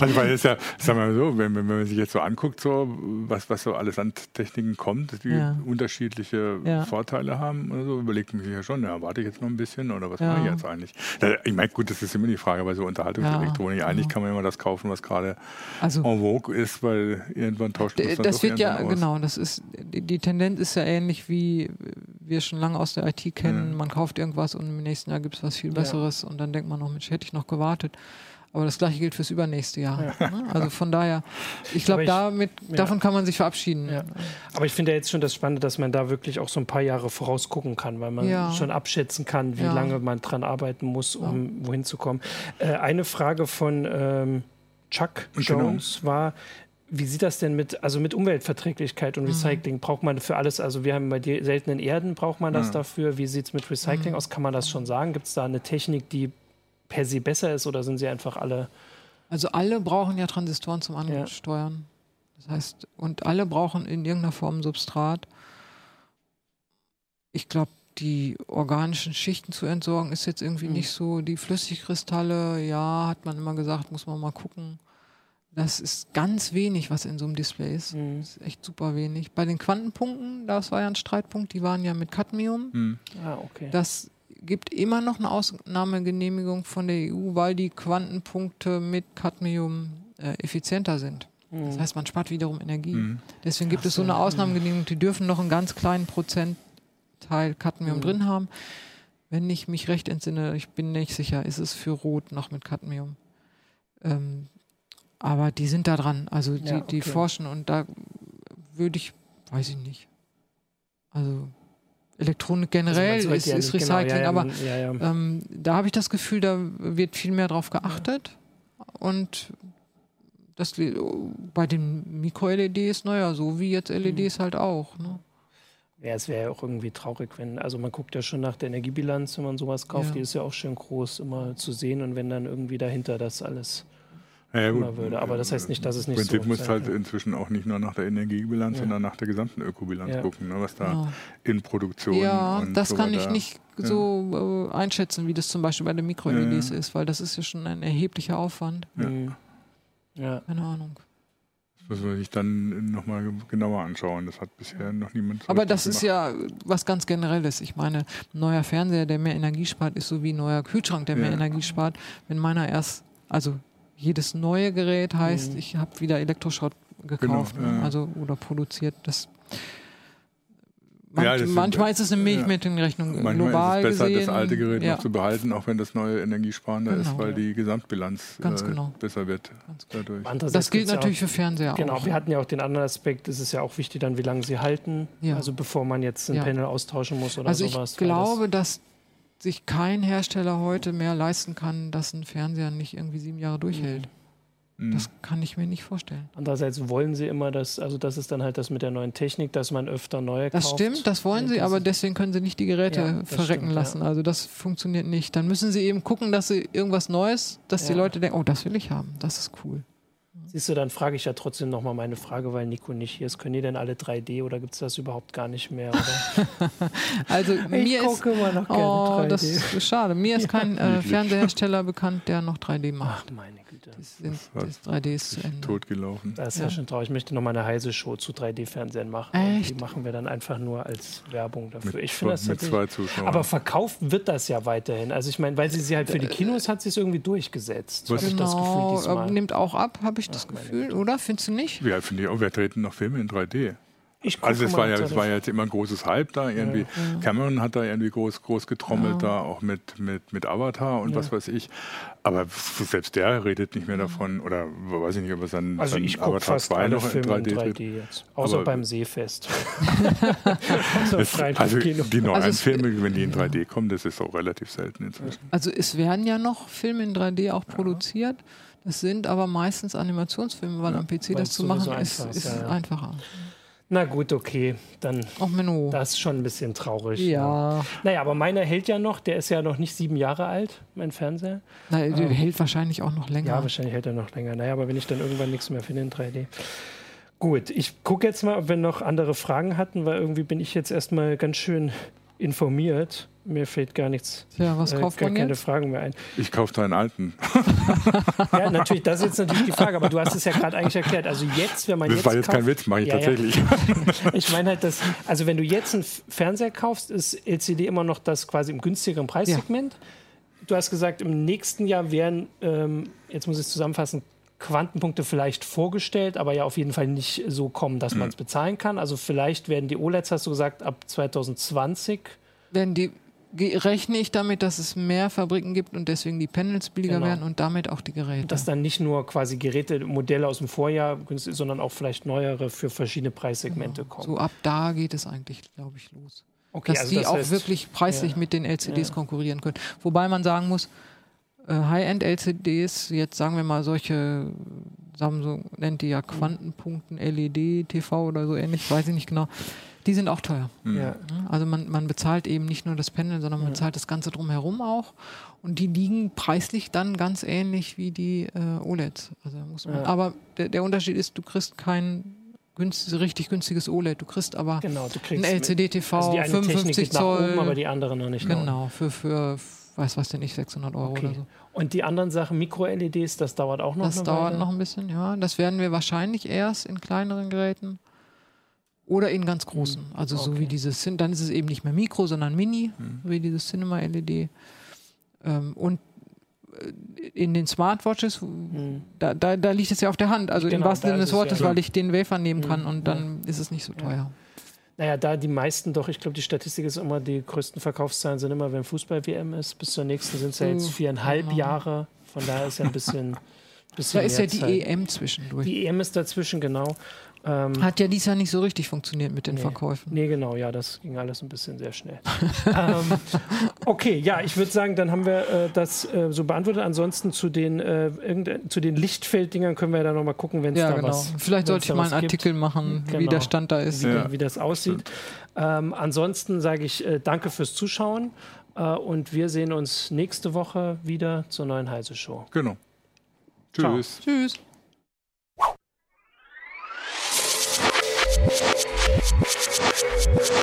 Also weil es ja, sagen wir mal so, wenn, wenn man sich jetzt so anguckt, so was, was so alles an Techniken kommt, die Ja. unterschiedliche Ja. Vorteile haben oder so, überlegt man sich ja schon, ja, warte ich jetzt noch ein bisschen oder was Ja. mache ich jetzt eigentlich? Ich meine, gut, das ist immer die Frage bei so Unterhaltungselektronik. Eigentlich kann man immer das kaufen, was gerade Also en vogue ist, weil irgendwann tauscht man das doch wird ja, aus. genau, das ist, die Tendenz ist ja ähnlich wie wir schon lange aus der IT kennen. Ja. Man kauft irgendwas und im nächsten Jahr gibt es was viel Ja. Besseres und dann denkt man noch, Mensch, hätte ich noch gewartet. Aber das gleiche gilt fürs übernächste Jahr. Ne? Also von daher, ich glaube, damit, ja. davon kann man sich verabschieden. Ja. Aber ich finde ja jetzt schon das Spannende, dass man da wirklich auch so ein paar Jahre vorausgucken kann, weil man Ja. schon abschätzen kann, wie Ja. lange man dran arbeiten muss, um wohin zu kommen. Äh, eine Frage von ähm, Chuck Genau. Jones war, wie sieht das denn mit, also mit Umweltverträglichkeit Mhm. und Recycling? Braucht man für alles, also wir haben bei seltenen Erden, braucht man das Ja. dafür? Wie sieht es mit Recycling Mhm. aus? Kann man das schon sagen? Gibt es da eine Technik, die per se besser ist oder sind sie einfach alle? Also alle brauchen ja Transistoren zum Ansteuern. Das heißt, und alle brauchen in irgendeiner Form Substrat. Ich glaube, die organischen Schichten zu entsorgen ist jetzt irgendwie Mhm. nicht so. Die Flüssigkristalle, ja, hat man immer gesagt, muss man mal gucken. Das ist ganz wenig, was in so einem Display ist. Mhm. Das ist echt super wenig. Bei den Quantenpunkten, das war ja ein Streitpunkt, die waren ja mit Cadmium. Hm. Ah, okay. Das gibt immer noch eine Ausnahmegenehmigung von der EU, weil die Quantenpunkte mit Cadmium äh, effizienter sind. Das Mhm. heißt, man spart wiederum Energie. Hm. Deswegen gibt Ach es so so, eine. Ausnahmegenehmigung, die dürfen noch einen ganz kleinen Prozentteil Cadmium Mhm. drin haben. Wenn ich mich recht entsinne, ich bin nicht sicher, ist es für Rot noch mit Cadmium. Ähm, aber die sind da dran, also die, Ja, die okay. forschen und da würde ich, weiß ich nicht. Also Elektronik generell Also ist, ist genau, Recycling, ja, aber ähm, da habe ich das Gefühl, da wird viel mehr drauf geachtet. Und das bei den Mikro-LEDs, naja, so wie jetzt LEDs Mhm. halt auch. Ne? Ja, es wäre ja auch irgendwie traurig, wenn, also man guckt ja schon nach der Energiebilanz, wenn man sowas kauft, Ja. die ist ja auch schön groß immer zu sehen und wenn dann irgendwie dahinter das alles Ja, ja, immer würde. Aber das heißt nicht, dass es nicht Prinzip so musst sein halt kann. inzwischen auch nicht nur nach der Energiebilanz, Ja. sondern nach der gesamten Ökobilanz Ja. gucken, ne, was da Genau. in Produktion Ja, und das so kann ich nicht so äh, einschätzen, wie das zum Beispiel bei den Mikro-LEDs Ja. ist, weil das ist ja schon ein erheblicher Aufwand. Ja. Mhm. Ja. Keine Ahnung. müssen wir sich dann nochmal genauer anschauen. Das hat bisher noch niemand. So Aber das ist ja was ganz Generelles. Ich meine, ein neuer Fernseher, der mehr Energie spart, ist so wie ein neuer Kühlschrank, der mehr Ja. Energie spart. Wenn meiner erst, also jedes neue Gerät heißt, Mhm. ich habe wieder Elektroschrott gekauft, Genau, ne? ja. also oder produziert. Das Manch, Ja, das manchmal ist es eine ja. Milchmädchenrechnung Manchmal global ist es besser, gesehen. das alte Gerät ja, noch zu behalten, auch wenn das neue energiesparender ist, Genau. weil die Gesamtbilanz Ganz äh, genau. besser wird genau. dadurch. Das gilt ja natürlich für Fernseher Auch, genau, auch. wir hatten ja auch den anderen Aspekt, es ist ja auch wichtig dann, wie lange sie halten, Ja. also bevor man jetzt ein Ja. Panel austauschen muss oder Also sowas. ich weil glaube, dass sich kein Hersteller heute mehr leisten kann, dass ein Fernseher nicht irgendwie sieben Jahre durchhält. Mhm. Das kann ich mir nicht vorstellen. Das, andererseits wollen sie immer, dass, also das ist dann halt das mit der neuen Technik, dass man öfter neue Das kauft. stimmt, das wollen sie, Das aber deswegen können sie nicht die Geräte Ja, das verrecken stimmt, lassen. ja. Also das funktioniert nicht. Dann müssen sie eben gucken, dass sie irgendwas Neues, dass die. Leute denken, oh, das will ich haben. Das ist cool. Siehst du, dann frage ich ja trotzdem nochmal meine Frage, weil Nico nicht hier ist. Können die denn alle 3D oder gibt es das überhaupt gar nicht mehr? Also mir ist immer noch Oh, das ist schade. Mir ist kein äh. Fernsehersteller bekannt, der noch 3D macht. Ach, meine Das, sind, hat das 3D ist zu Ende. Totgelaufen. Das ist ja. Ja. schon traurig. Ich möchte noch mal eine heiße Show zu 3D-Fernsehen machen. Echt? Die machen wir dann einfach nur als Werbung dafür. Mit, ich finde das mit zwei Zuschauern. Aber verkauft wird das ja weiterhin. Also ich meine, weil sie sie halt für die Kinos hat, sie es irgendwie durchgesetzt. Was- Habe ich das Gefühl Genau, diesmal. äh, nimmt auch ab, habe ich das Ach, Gefühl, oder? Findest du nicht? ja, finde ich auch. Wir treten noch Filme in 3D. Also es war, ja, es war ja jetzt immer ein großes Hype da irgendwie. Cameron hat da irgendwie groß, groß getrommelt da, auch mit, mit, mit Avatar und Ja. was weiß ich. Aber selbst der redet nicht mehr davon. Oder weiß ich nicht, ob es dann, Also ich gucke Avatar fast 2 alle noch in Filme in 3D, 3D, dreht. jetzt. Außer Aber- beim Seefest. also also die neuen Also Filme, wenn die in 3D kommen, das ist auch relativ selten inzwischen. Also es werden ja noch Filme in 3D auch produziert. Das sind aber meistens Animationsfilme, weil am PC weil das zu machen ist, einfach ist, ist ja, ja. einfacher. Na gut, okay. Dann Auch Menno. das ist schon ein bisschen traurig. Ja, Naja, aber meiner hält ja noch. Der ist ja noch nicht sieben Jahre alt, mein Fernseher. Na, der hält wahrscheinlich auch noch länger. Ja, wahrscheinlich hält er noch länger. Naja, aber wenn ich dann irgendwann nichts mehr finde in 3D. Gut, ich gucke jetzt mal, ob wir noch andere Fragen hatten, weil irgendwie bin ich jetzt erstmal ganz schön informiert. Mir fällt gar nichts, Tja, was äh, kauft gar man keine jetzt? Fragen mehr ein. Ich kaufe deinen alten. Ja, natürlich, das ist jetzt natürlich die Frage, aber du hast es ja gerade eigentlich erklärt. Also jetzt, wenn man Das jetzt war jetzt kauft, kein Witz, mache ich Ja, ja. tatsächlich. Ich meine halt, dass, also wenn du jetzt einen Fernseher kaufst, ist LCD immer noch das quasi im günstigeren Preissegment. Du hast gesagt, im nächsten Jahr werden, ähm, jetzt muss ich es zusammenfassen, Quantenpunkte vielleicht vorgestellt, aber ja auf jeden Fall nicht so kommen, dass man es bezahlen kann. Also vielleicht werden die OLEDs, hast du gesagt, ab 2020. Werden die, rechne ich damit, dass es mehr Fabriken gibt und deswegen die Panels billiger Genau. werden und damit auch die Geräte. Dass dann nicht nur quasi Geräte, Modelle aus dem Vorjahr günstig, sondern auch vielleicht neuere für verschiedene Preissegmente kommen. so ab da geht es eigentlich, glaube ich, los. okay, dass also die das auch heißt, wirklich preislich ja. mit den LCDs Ja. konkurrieren können. Wobei man sagen muss, äh, High-End-LCDs, jetzt sagen wir mal solche, Samsung nennt die ja Quantenpunkten, LED, TV oder so ähnlich, weiß ich nicht genau, die sind auch teuer. Ja. Ne? Also man, man bezahlt eben nicht nur das Panel, sondern man Ja. bezahlt das Ganze drumherum auch. Und die liegen preislich dann ganz ähnlich wie die äh, OLEDs. Also muss man, Ja. Aber der, der Unterschied ist, du kriegst kein günst, richtig günstiges OLED, du kriegst aber Genau, du ein kriegst LCD-TV, also die eine Technik 55 geht nach Zoll. oben, aber die andere noch nicht. Genau, für, für weiß was denn ich, 600 Euro Okay. oder so. Und die anderen Sachen, Mikro-LEDs, das dauert auch noch Das eine dauert Weile. noch ein bisschen, ja. Das werden wir wahrscheinlich erst in kleineren Geräten oder in ganz großen. Also so Okay. wie dieses, dann ist es eben nicht mehr Mikro, sondern Mini, Mhm. wie dieses Cinema LED. Ähm, und äh, in den Smartwatches, Hm. da, da, da liegt es ja auf der Hand. Also im Genau, wahrsten da Sinne des es Wortes, ja- weil ich den Wafer nehmen kann Mhm. und dann ist es nicht so teuer. Naja, da die meisten doch, ich glaube, die Statistik ist immer, die größten Verkaufszahlen sind immer, wenn Fußball-WM ist. Bis zur nächsten sind es ja jetzt So, viereinhalb genau. Jahre. Von daher ist ja ein bisschen. bisschen Da ist ja die Zeit. EM zwischendurch. Die EM ist dazwischen, genau. Ähm, Hat ja dies Jahr nicht so richtig funktioniert mit den Nee. Verkäufen. Nee, genau, ja, das ging alles ein bisschen sehr schnell. ähm, okay, ja, ich würde sagen, dann haben wir äh, das äh, so beantwortet. Ansonsten zu den, äh, irgend- zu den Lichtfelddingern können wir ja dann nochmal gucken, wenn es Ja, da genau. was Vielleicht sollte ich mal einen gibt. Artikel machen, wie Genau. der Stand da ist. wie, Ja. wie das aussieht. Ähm, ansonsten sage ich äh, danke fürs Zuschauen äh, und wir sehen uns nächste Woche wieder zur neuen Heise Show. Genau. Ciao. Tschüss. Tschüss. Thank